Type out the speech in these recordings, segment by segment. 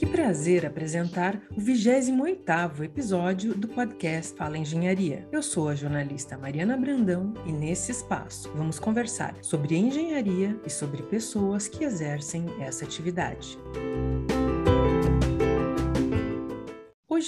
Que prazer apresentar o 28º episódio do podcast Fala Engenharia. Eu sou a jornalista Mariana Brandão e nesse espaço vamos conversar sobre engenharia e sobre pessoas que exercem essa atividade.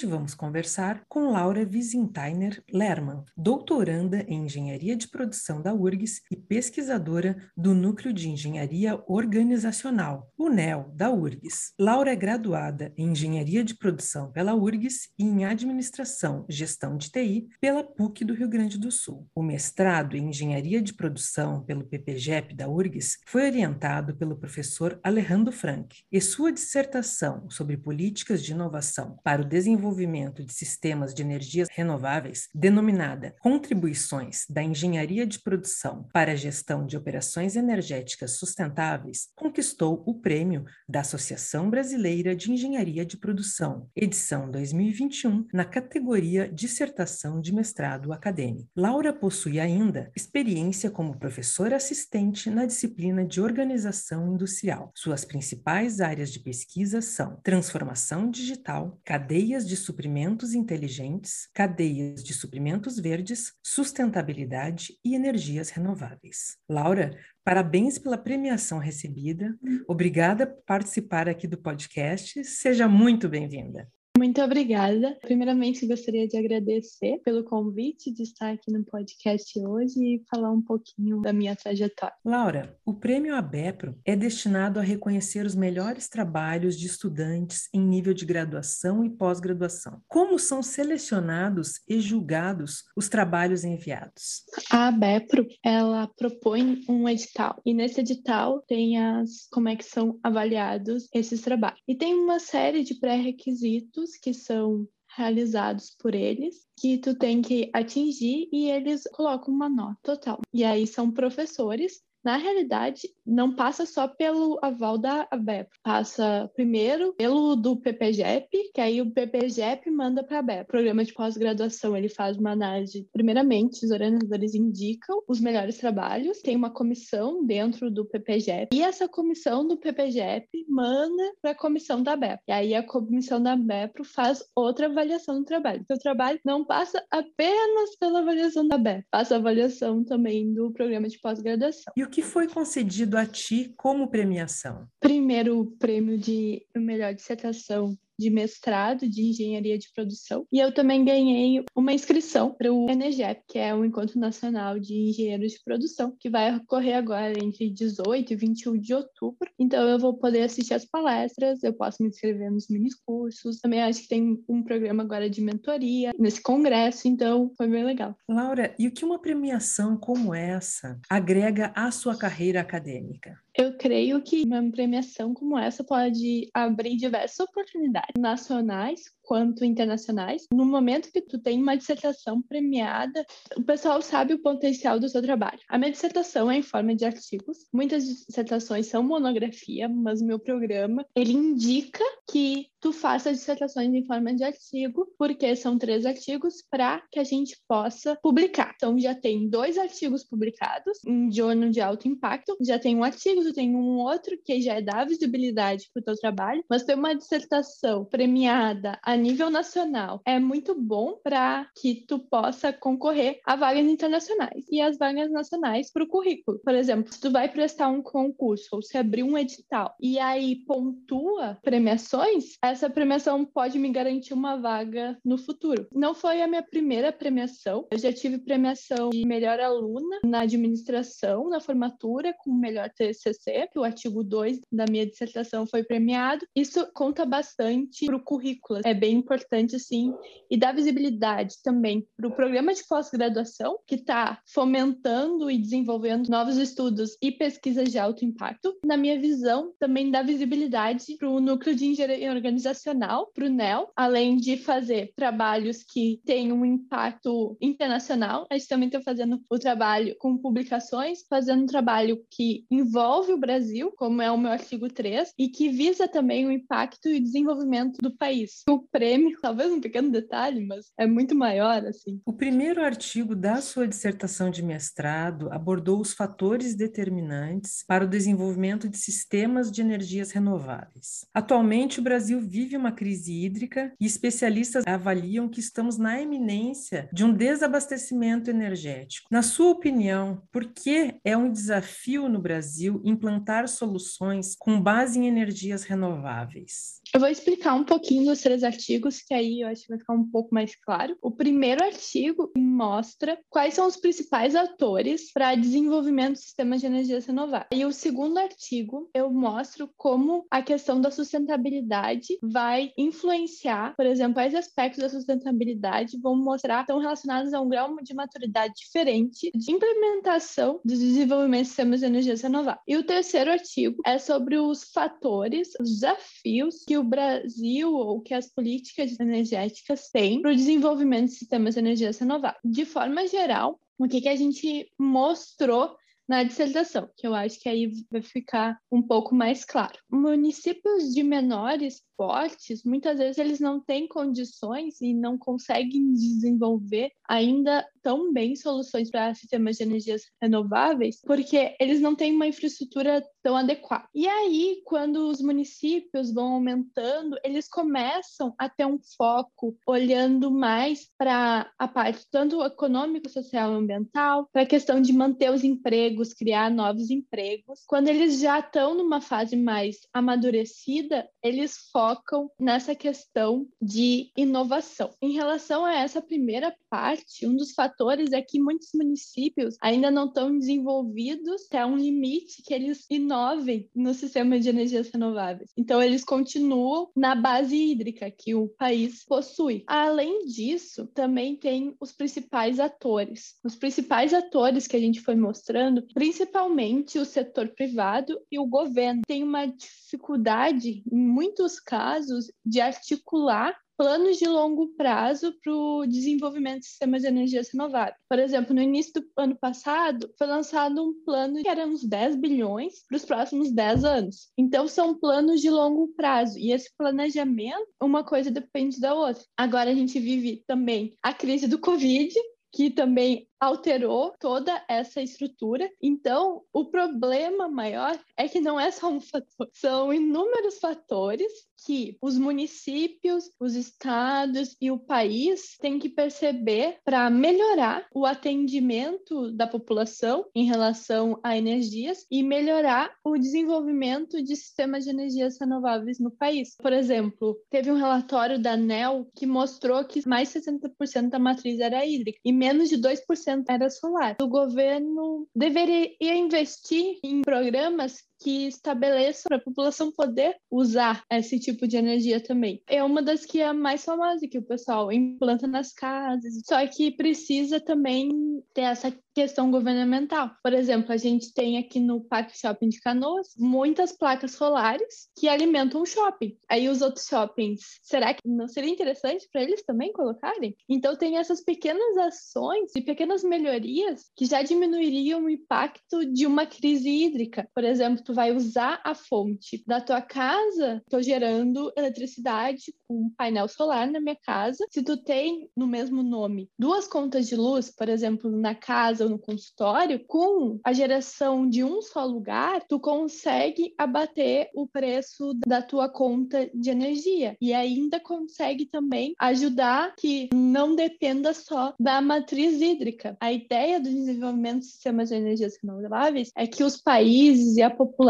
Hoje vamos conversar com Laura Wiesenthiner Lerman, doutoranda em Engenharia de Produção da URGS e pesquisadora do Núcleo de Engenharia Organizacional, o NEL, da URGS. Laura é graduada em Engenharia de Produção pela URGS e em Administração Gestão de TI pela PUC do Rio Grande do Sul. O mestrado em Engenharia de Produção pelo PPGEP da URGS foi orientado pelo professor Alejandro Frank e sua dissertação sobre políticas de inovação para o desenvolvimento desenvolvimento de sistemas de energias renováveis, denominada Contribuições da Engenharia de Produção para a Gestão de Operações Energéticas Sustentáveis, conquistou o prêmio da Associação Brasileira de Engenharia de Produção, edição 2021, na categoria Dissertação de Mestrado Acadêmico. Laura possui ainda experiência como professora assistente na disciplina de Organização Industrial. Suas principais áreas de pesquisa são transformação digital, cadeias de suprimentos inteligentes, cadeias de suprimentos verdes, sustentabilidade e energias renováveis. Laura, parabéns pela premiação recebida. Obrigada por participar aqui do podcast. Seja muito bem-vinda. Muito obrigada. Primeiramente, gostaria de agradecer pelo convite de estar aqui no podcast hoje e falar um pouquinho da minha trajetória. Laura, o Prêmio ABEPRO é destinado a reconhecer os melhores trabalhos de estudantes em nível de graduação e pós-graduação. Como são selecionados e julgados os trabalhos enviados? A ABEPRO, ela propõe um edital e nesse edital tem as como é que são avaliados esses trabalhos. E tem uma série de pré-requisitos que são realizados por eles, que tu tem que atingir e eles colocam uma nota total. E aí são professores na realidade, não passa só pelo aval da ABEP, passa primeiro pelo do PPGEP, que aí o PPGEP manda para a ABEP. O programa de pós-graduação, ele faz uma análise, primeiramente, os orientadores indicam os melhores trabalhos, tem uma comissão dentro do PPGEP, e essa comissão do PPGEP manda para a comissão da ABEP. E aí a comissão da ABEP faz outra avaliação do trabalho. Então, o trabalho não passa apenas pela avaliação da ABEP, passa a avaliação também do programa de pós-graduação. E o que foi concedido a ti como premiação? Primeiro prêmio de melhor dissertação de mestrado de engenharia de produção. E eu também ganhei uma inscrição para o ENEGEP, que é o Encontro Nacional de Engenheiros de Produção, que vai ocorrer agora entre 18 e 21 de outubro. Então eu vou poder assistir as palestras, eu posso me inscrever nos mini cursos. Também acho que tem um programa agora de mentoria nesse congresso, então foi bem legal. Laura, e o que uma premiação como essa agrega à sua carreira acadêmica? Eu creio que uma premiação como essa pode abrir diversas oportunidades nacionais quanto internacionais. No momento que tu tem uma dissertação premiada, o pessoal sabe o potencial do seu trabalho. A minha dissertação é em forma de artigos. Muitas dissertações são monografia, mas o meu programa, ele indica que tu faça dissertações em forma de artigo, porque são três artigos para que a gente possa publicar. Então já tem dois artigos publicados em jornal de alto impacto, já tem um artigo, tu tem um outro que já é dar visibilidade para o teu trabalho, mas tem uma dissertação premiada a nível nacional é muito bom para que tu possa concorrer a vagas internacionais e as vagas nacionais para o currículo. Por exemplo, se tu vai prestar um concurso ou se abrir um edital e aí pontua premiações, essa premiação pode me garantir uma vaga no futuro. Não foi a minha primeira premiação, eu já tive premiação de melhor aluna na administração, na formatura, com o melhor TCC, que o artigo 2 da minha dissertação foi premiado. Isso conta bastante para o currículo, é bem importante, sim, e dá visibilidade também para o programa de pós-graduação, que está fomentando e desenvolvendo novos estudos e pesquisas de alto impacto. Na minha visão, também dá visibilidade para o núcleo de engenharia organizacional, para o NEL, além de fazer trabalhos que têm um impacto internacional. A gente também está fazendo o trabalho com publicações, fazendo um trabalho que envolve o Brasil, como é o meu artigo 3, e que visa também o impacto e desenvolvimento do país. O prêmio, talvez um pequeno detalhe, mas é muito maior, assim. O primeiro artigo da sua dissertação de mestrado abordou os fatores determinantes para o desenvolvimento de sistemas de energias renováveis. Atualmente, o Brasil vive uma crise hídrica e especialistas avaliam que estamos na eminência de um desabastecimento energético. Na sua opinião, por que é um desafio no Brasil implantar soluções com base em energias renováveis? Eu vou explicar um pouquinho dos três artigos, que aí eu acho que vai ficar um pouco mais claro. O primeiro artigo mostra quais são os principais atores para desenvolvimento de sistemas de energias renováveis. E o segundo artigo eu mostro como a questão da sustentabilidade vai influenciar, por exemplo, quais aspectos da sustentabilidade vão mostrar estão relacionados a um grau de maturidade diferente de implementação do desenvolvimento de sistemas de energias renováveis. E o terceiro artigo é sobre os fatores, os desafios que o Brasil ou que as políticas energéticas têm para o desenvolvimento de sistemas de energias renováveis. De forma geral, o que, que a gente mostrou na dissertação, que eu acho que aí vai ficar um pouco mais claro. Municípios de menores portes, muitas vezes eles não têm condições e não conseguem desenvolver ainda tão bem soluções para sistemas de energias renováveis, porque eles não têm uma infraestrutura tão adequada. E aí, quando os municípios vão aumentando, eles começam a ter um foco olhando mais para a parte tanto econômico, social e ambiental, para a questão de manter os empregos, criar novos empregos. Quando eles já estão numa fase mais amadurecida, eles focam nessa questão de inovação. Em relação a essa primeira parte, um dos fatores é que muitos municípios ainda não estão desenvolvidos até um limite que eles inovem no sistema de energias renováveis. Então, eles continuam na base hídrica que o país possui. Além disso, também tem os principais atores. Os principais atores que a gente foi mostrando, principalmente o setor privado e o governo, tem uma dificuldade, em muitos casos, de articular planos de longo prazo para o desenvolvimento de sistemas de energias renováveis. Por exemplo, no início do ano passado, foi lançado um plano que era uns 10 bilhões para os próximos 10 anos. Então, são planos de longo prazo. E esse planejamento, uma coisa depende da outra. Agora, a gente vive também a crise do Covid, que também alterou toda essa estrutura. Então, o problema maior é que não é só um fator, são inúmeros fatores que os municípios, os estados e o país têm que perceber para melhorar o atendimento da população em relação a energias e melhorar o desenvolvimento de sistemas de energias renováveis no país. Por exemplo, teve um relatório da ANEL que mostrou que mais de 60% da matriz era hídrica e menos de 2% era solar. O governo deveria investir em programas que estabeleçam para a população poder usar esse tipo de energia também. É uma das que é mais famosa que o pessoal implanta nas casas, só que precisa também ter essa questão governamental. Por exemplo, a gente tem aqui no Parque Shopping de Canoas muitas placas solares que alimentam o shopping. Aí os outros shoppings, será que não seria interessante para eles também colocarem? Então tem essas pequenas ações e pequenas melhorias que já diminuiriam o impacto de uma crise hídrica. Por exemplo, tu vai usar a fonte da tua casa, estou gerando eletricidade com um painel solar na minha casa. Se tu tem no mesmo nome duas contas de luz, por exemplo, na casa ou no consultório, com a geração de um só lugar, tu consegue abater o preço da tua conta de energia e ainda consegue também ajudar que não dependa só da matriz hídrica. A ideia do desenvolvimento de sistemas de energias renováveis é que os países e a população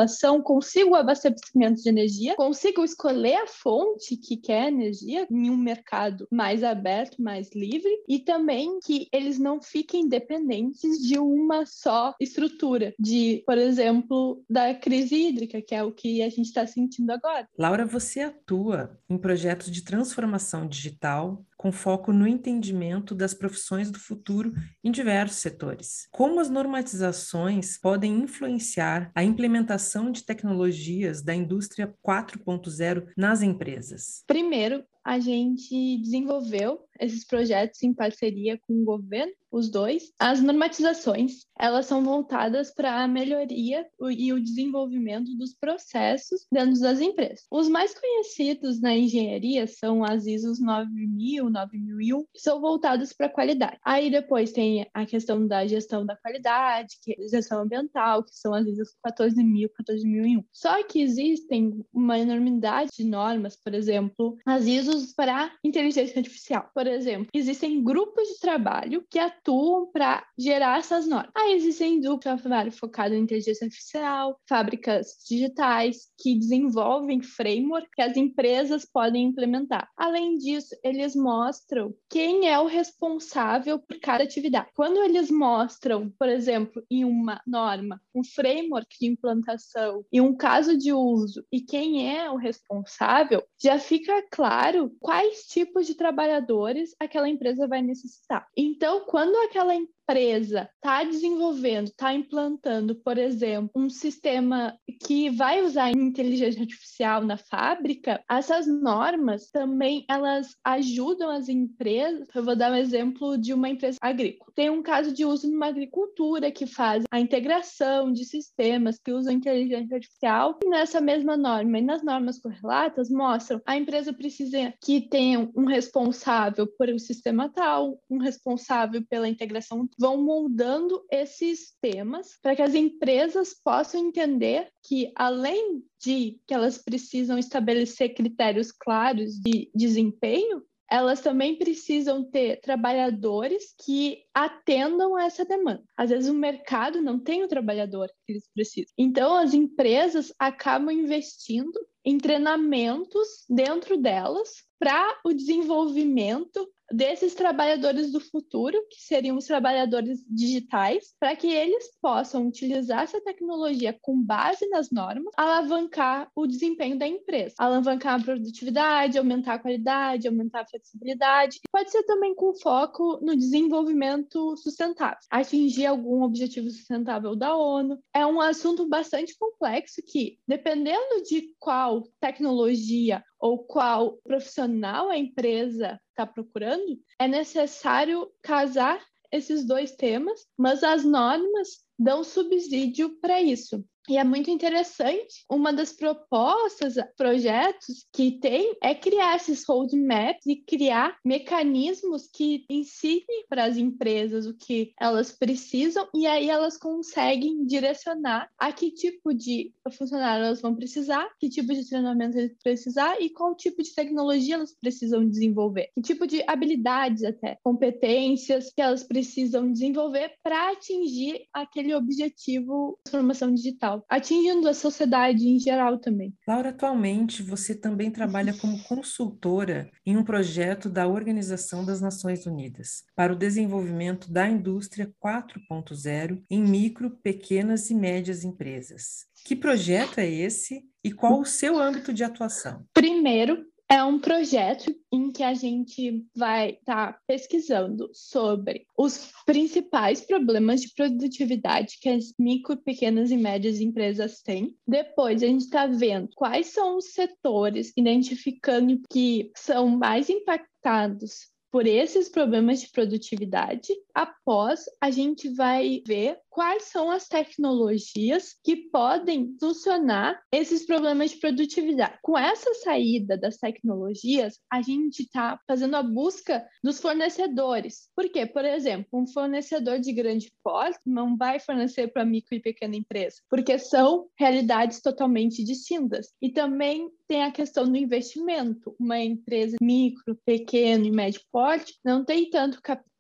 consigam o abastecimento de energia, consigam escolher a fonte que quer energia em um mercado mais aberto, mais livre e também que eles não fiquem dependentes de uma só estrutura, de, por exemplo, da crise hídrica, que é o que a gente está sentindo agora. Laura, você atua em projetos de transformação digital com foco no entendimento das profissões do futuro em diversos setores. Como as normatizações podem influenciar a implementação de tecnologias da indústria 4.0 nas empresas? Primeiro, a gente desenvolveu esses projetos em parceria com o governo, os dois. As normatizações, elas são voltadas para a melhoria e o desenvolvimento dos processos dentro das empresas. Os mais conhecidos na engenharia são as ISOs 9000, 9001, que são voltados para a qualidade. Aí depois tem a questão da gestão da qualidade, que é gestão ambiental, que são as ISOs 14000, 14001. Só que existem uma enormidade de normas, por exemplo, as ISOs para inteligência artificial. Por exemplo, existem grupos de trabalho que atuam para gerar essas normas. Aí existem grupos de trabalho focados em inteligência artificial, fábricas digitais que desenvolvem framework que as empresas podem implementar. Além disso, eles mostram quem é o responsável por cada atividade. Quando eles mostram, por exemplo, em uma norma, um framework de implantação e um caso de uso e quem é o responsável, já fica claro quais tipos de trabalhadores aquela empresa vai necessitar. Então, quando aquela empresa está desenvolvendo, está implantando, por exemplo, um sistema que vai usar inteligência artificial na fábrica, essas normas também elas ajudam as empresas. Eu vou dar um exemplo de uma empresa agrícola. Tem um caso de uso numa agricultura que faz a integração de sistemas que usam inteligência artificial. E nessa mesma norma e nas normas correlatas mostram a empresa precisa que tenha um responsável por o sistema tal, um responsável pela integração vão moldando esses temas para que as empresas possam entender que, além de que elas precisam estabelecer critérios claros de desempenho, elas também precisam ter trabalhadores que atendam a essa demanda. Às vezes o mercado não tem o trabalhador que eles precisam. Então as empresas acabam investindo em treinamentos dentro delas para o desenvolvimento desses trabalhadores do futuro, que seriam os trabalhadores digitais, para que eles possam utilizar essa tecnologia com base nas normas, alavancar o desempenho da empresa, alavancar a produtividade, aumentar a qualidade, aumentar a flexibilidade. Pode ser também com foco no desenvolvimento sustentável, atingir algum objetivo sustentável da ONU. É um assunto bastante complexo que, dependendo de qual tecnologia ou qual profissional a empresa está procurando, é necessário casar esses dois temas, mas as normas dão subsídio para isso. E é muito interessante, uma das propostas, projetos que tem é criar esses roadmaps e criar mecanismos que ensinem para as empresas o que elas precisam e aí elas conseguem direcionar a que tipo de funcionário elas vão precisar, que tipo de treinamento eles precisar e qual tipo de tecnologia elas precisam desenvolver, que tipo de habilidades até, competências que elas precisam desenvolver para atingir aquele objetivo de transformação digital atingindo a sociedade em geral também. Laura, atualmente você também trabalha como consultora em um projeto da Organização das Nações Unidas para o desenvolvimento da indústria 4.0 em micro, pequenas e médias empresas. Que projeto é esse e qual o seu âmbito de atuação? Primeiro, é um projeto em que a gente vai estar tá pesquisando sobre os principais problemas de produtividade que as micro, pequenas e médias empresas têm. Depois, a gente está vendo quais são os setores, identificando que são mais impactados por esses problemas de produtividade. Após, a gente vai ver quais são as tecnologias que podem solucionar esses problemas de produtividade. Com essa saída das tecnologias, a gente está fazendo a busca dos fornecedores. Por quê? Por exemplo, um fornecedor de grande porte não vai fornecer para micro e pequena empresa, porque são realidades totalmente distintas. E também tem a questão do investimento. Uma empresa micro, pequeno e médio porte não tem tanto capital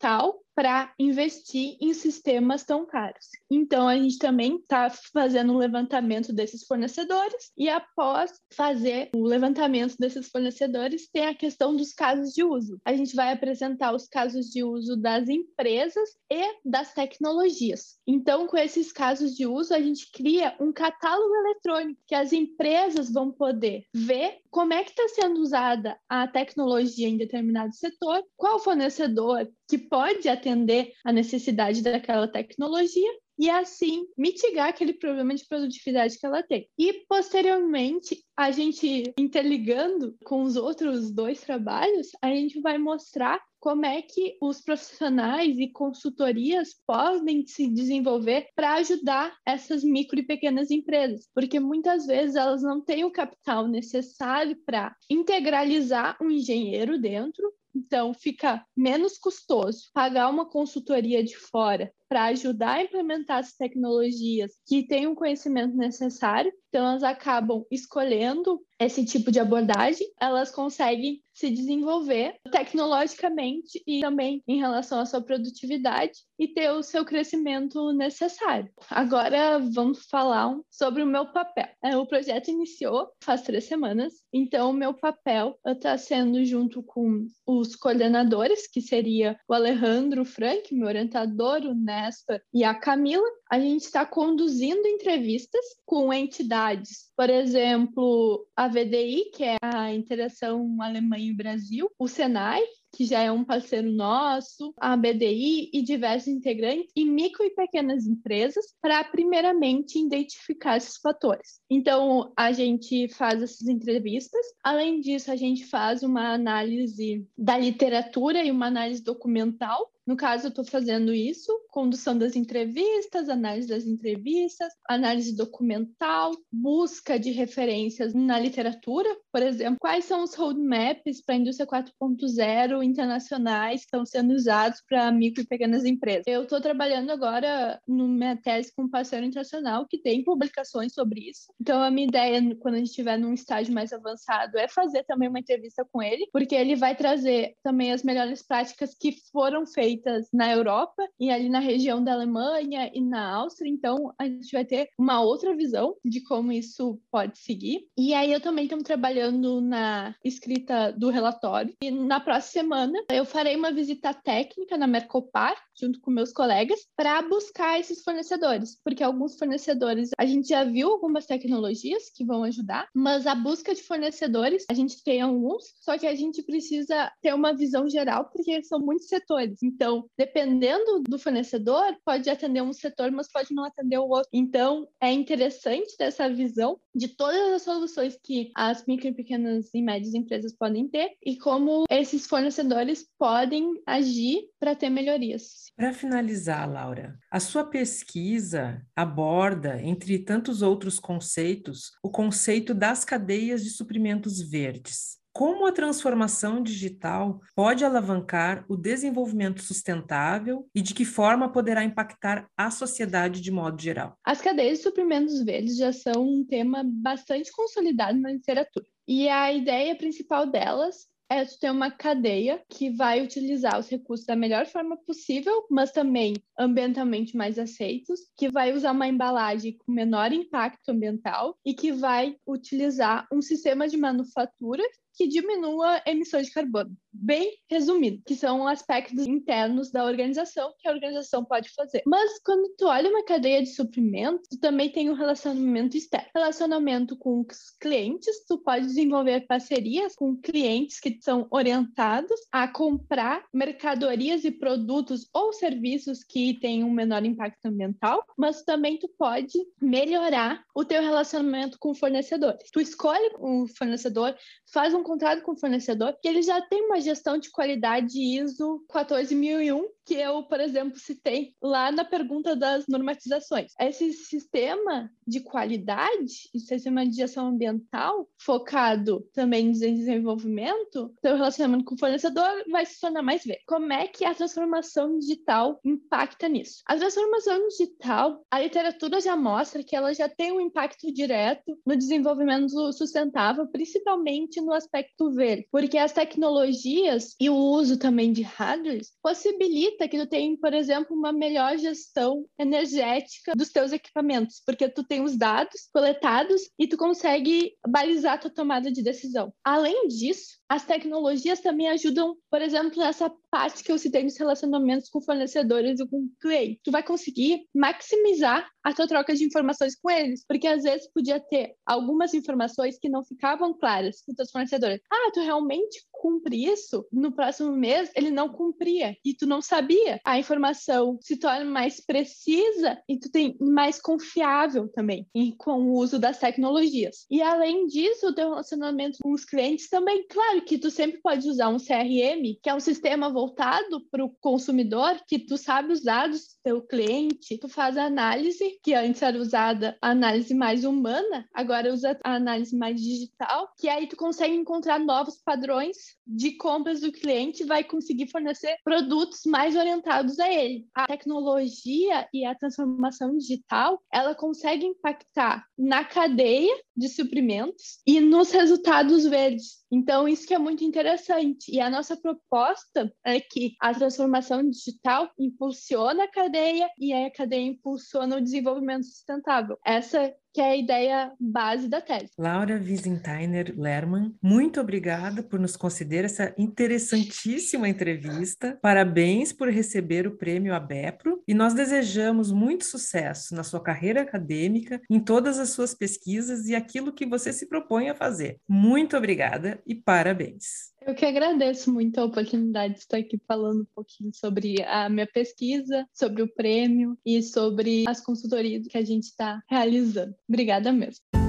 para investir em sistemas tão caros. Então, a gente também está fazendo um levantamento desses fornecedores e, após fazer o levantamento desses fornecedores, tem a questão dos casos de uso. A gente vai apresentar os casos de uso das empresas e das tecnologias. Então, com esses casos de uso, a gente cria um catálogo eletrônico que as empresas vão poder ver como é que está sendo usada a tecnologia em determinado setor, qual fornecedor que pode atender a necessidade daquela tecnologia e assim mitigar aquele problema de produtividade que ela tem. E posteriormente, a gente interligando com os outros dois trabalhos, a gente vai mostrar como é que os profissionais e consultorias podem se desenvolver para ajudar essas micro e pequenas empresas, porque muitas vezes elas não têm o capital necessário para integralizar um engenheiro dentro então, fica menos custoso pagar uma consultoria de fora para ajudar a implementar as tecnologias que têm o conhecimento necessário. Então, elas acabam escolhendo esse tipo de abordagem, elas conseguem se desenvolver tecnologicamente e também em relação à sua produtividade e ter o seu crescimento necessário. Agora vamos falar sobre o meu papel. É, o projeto iniciou faz três semanas, então o meu papel está sendo junto com os coordenadores, que seria o Alejandro Frank, meu orientador, o Néstor e a Camila. A gente está conduzindo entrevistas com entidades, por exemplo, a VDI, que é a Interação Alemanha e Brasil, o Senai, que já é um parceiro nosso, a BDI e diversos integrantes, e micro e pequenas empresas, para primeiramente identificar esses fatores. Então, a gente faz essas entrevistas. Além disso, a gente faz uma análise da literatura e uma análise documental no caso, eu estou fazendo isso, condução das entrevistas, análise das entrevistas, análise documental, busca de referências na literatura, por exemplo, quais são os roadmaps para a indústria 4.0 internacionais que estão sendo usados para micro e pequenas empresas. Eu estou trabalhando agora no minha tese com um parceiro internacional que tem publicações sobre isso. Então, a minha ideia, quando a gente estiver num estágio mais avançado, é fazer também uma entrevista com ele, porque ele vai trazer também as melhores práticas que foram feitas feitas na Europa e ali na região da Alemanha e na Áustria, então a gente vai ter uma outra visão de como isso pode seguir. E aí eu também estou trabalhando na escrita do relatório e na próxima semana eu farei uma visita técnica na Mercopar junto com meus colegas para buscar esses fornecedores, porque alguns fornecedores a gente já viu algumas tecnologias que vão ajudar, mas a busca de fornecedores a gente tem alguns, só que a gente precisa ter uma visão geral porque são muitos setores. Então dependendo do fornecedor, pode atender um setor, mas pode não atender o outro. Então, é interessante ter essa visão de todas as soluções que as micro, pequenas e médias empresas podem ter e como esses fornecedores podem agir para ter melhorias. Para finalizar, Laura, a sua pesquisa aborda, entre tantos outros conceitos, o conceito das cadeias de suprimentos verdes. Como a transformação digital pode alavancar o desenvolvimento sustentável e de que forma poderá impactar a sociedade de modo geral? As cadeias de suprimentos verdes já são um tema bastante consolidado na literatura. E a ideia principal delas é ter uma cadeia que vai utilizar os recursos da melhor forma possível, mas também ambientalmente mais aceitos, que vai usar uma embalagem com menor impacto ambiental e que vai utilizar um sistema de manufatura que diminua emissões de carbono. Bem resumido, que são aspectos internos da organização que a organização pode fazer. Mas quando tu olha uma cadeia de suprimento, tu também tem um relacionamento externo. Relacionamento com os clientes, tu pode desenvolver parcerias com clientes que são orientados a comprar mercadorias e produtos ou serviços que têm um menor impacto ambiental, mas também tu pode melhorar o teu relacionamento com fornecedores. Tu escolhe um fornecedor, faz um um contrato com o fornecedor que ele já tem uma gestão de qualidade ISO 14001 que eu, por exemplo, citei lá na pergunta das normatizações. Esse sistema de qualidade, esse sistema de gestão ambiental, focado também em desenvolvimento, seu relacionamento com o fornecedor vai se tornar mais verde. Como é que a transformação digital impacta nisso? A transformação digital, a literatura já mostra que ela já tem um impacto direto no desenvolvimento sustentável, principalmente no aspecto verde, porque as tecnologias e o uso também de hardwares possibilitam facilita que tu tem, por exemplo, uma melhor gestão energética dos teus equipamentos, porque tu tem os dados coletados e tu consegue balizar tua tomada de decisão. Além disso, As tecnologias também ajudam, por exemplo, nessa parte que eu citei nos relacionamentos com fornecedores e com clientes. Tu vai conseguir maximizar a tua troca de informações com eles, porque às vezes podia ter algumas informações que não ficavam claras com os teus fornecedores. Ah, tu realmente cumpre isso? No próximo mês ele não cumpria e tu não sabia. A informação se torna mais precisa e tu tem mais confiável também com o uso das tecnologias. E além disso, o teu relacionamento com os clientes também, claro que tu sempre pode usar um CRM, que é um sistema voltado para o consumidor, que tu sabe os dados do teu cliente, tu faz a análise, que antes era usada a análise mais humana, agora usa a análise mais digital, que aí tu consegue encontrar novos padrões de compras do cliente, vai conseguir fornecer produtos mais orientados a ele. A tecnologia e a transformação digital, ela consegue impactar na cadeia de suprimentos e nos resultados verdes. Então, isso que é muito interessante. E a nossa proposta é que a transformação digital impulsiona a cadeia e a cadeia impulsiona o desenvolvimento sustentável. Essa que é a ideia base da tese. Laura Wiesenthiner Lerman, muito obrigada por nos conceder essa interessantíssima entrevista. Parabéns por receber o prêmio ABEPRO e nós desejamos muito sucesso na sua carreira acadêmica, em todas as suas pesquisas e aquilo que você se propõe a fazer. Muito obrigada e parabéns. Eu que agradeço muito a oportunidade de estar aqui falando um pouquinho sobre a minha pesquisa, sobre o prêmio e sobre as consultorias que a gente está realizando. Obrigada mesmo.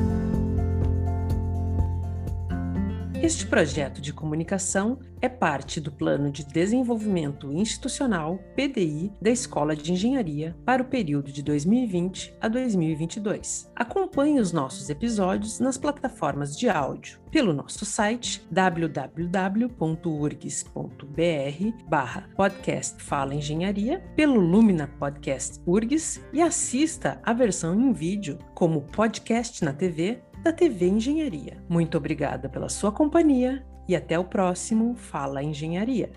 Este projeto de comunicação é parte do Plano de Desenvolvimento Institucional PDI da Escola de Engenharia para o período de 2020 a 2022. Acompanhe os nossos episódios nas plataformas de áudio pelo nosso site www.urgs.br barra podcast Fala Engenharia, pelo Lumina Podcast URGS e assista a versão em vídeo como podcast na TV da TV Engenharia. Muito obrigada pela sua companhia e até o próximo Fala Engenharia.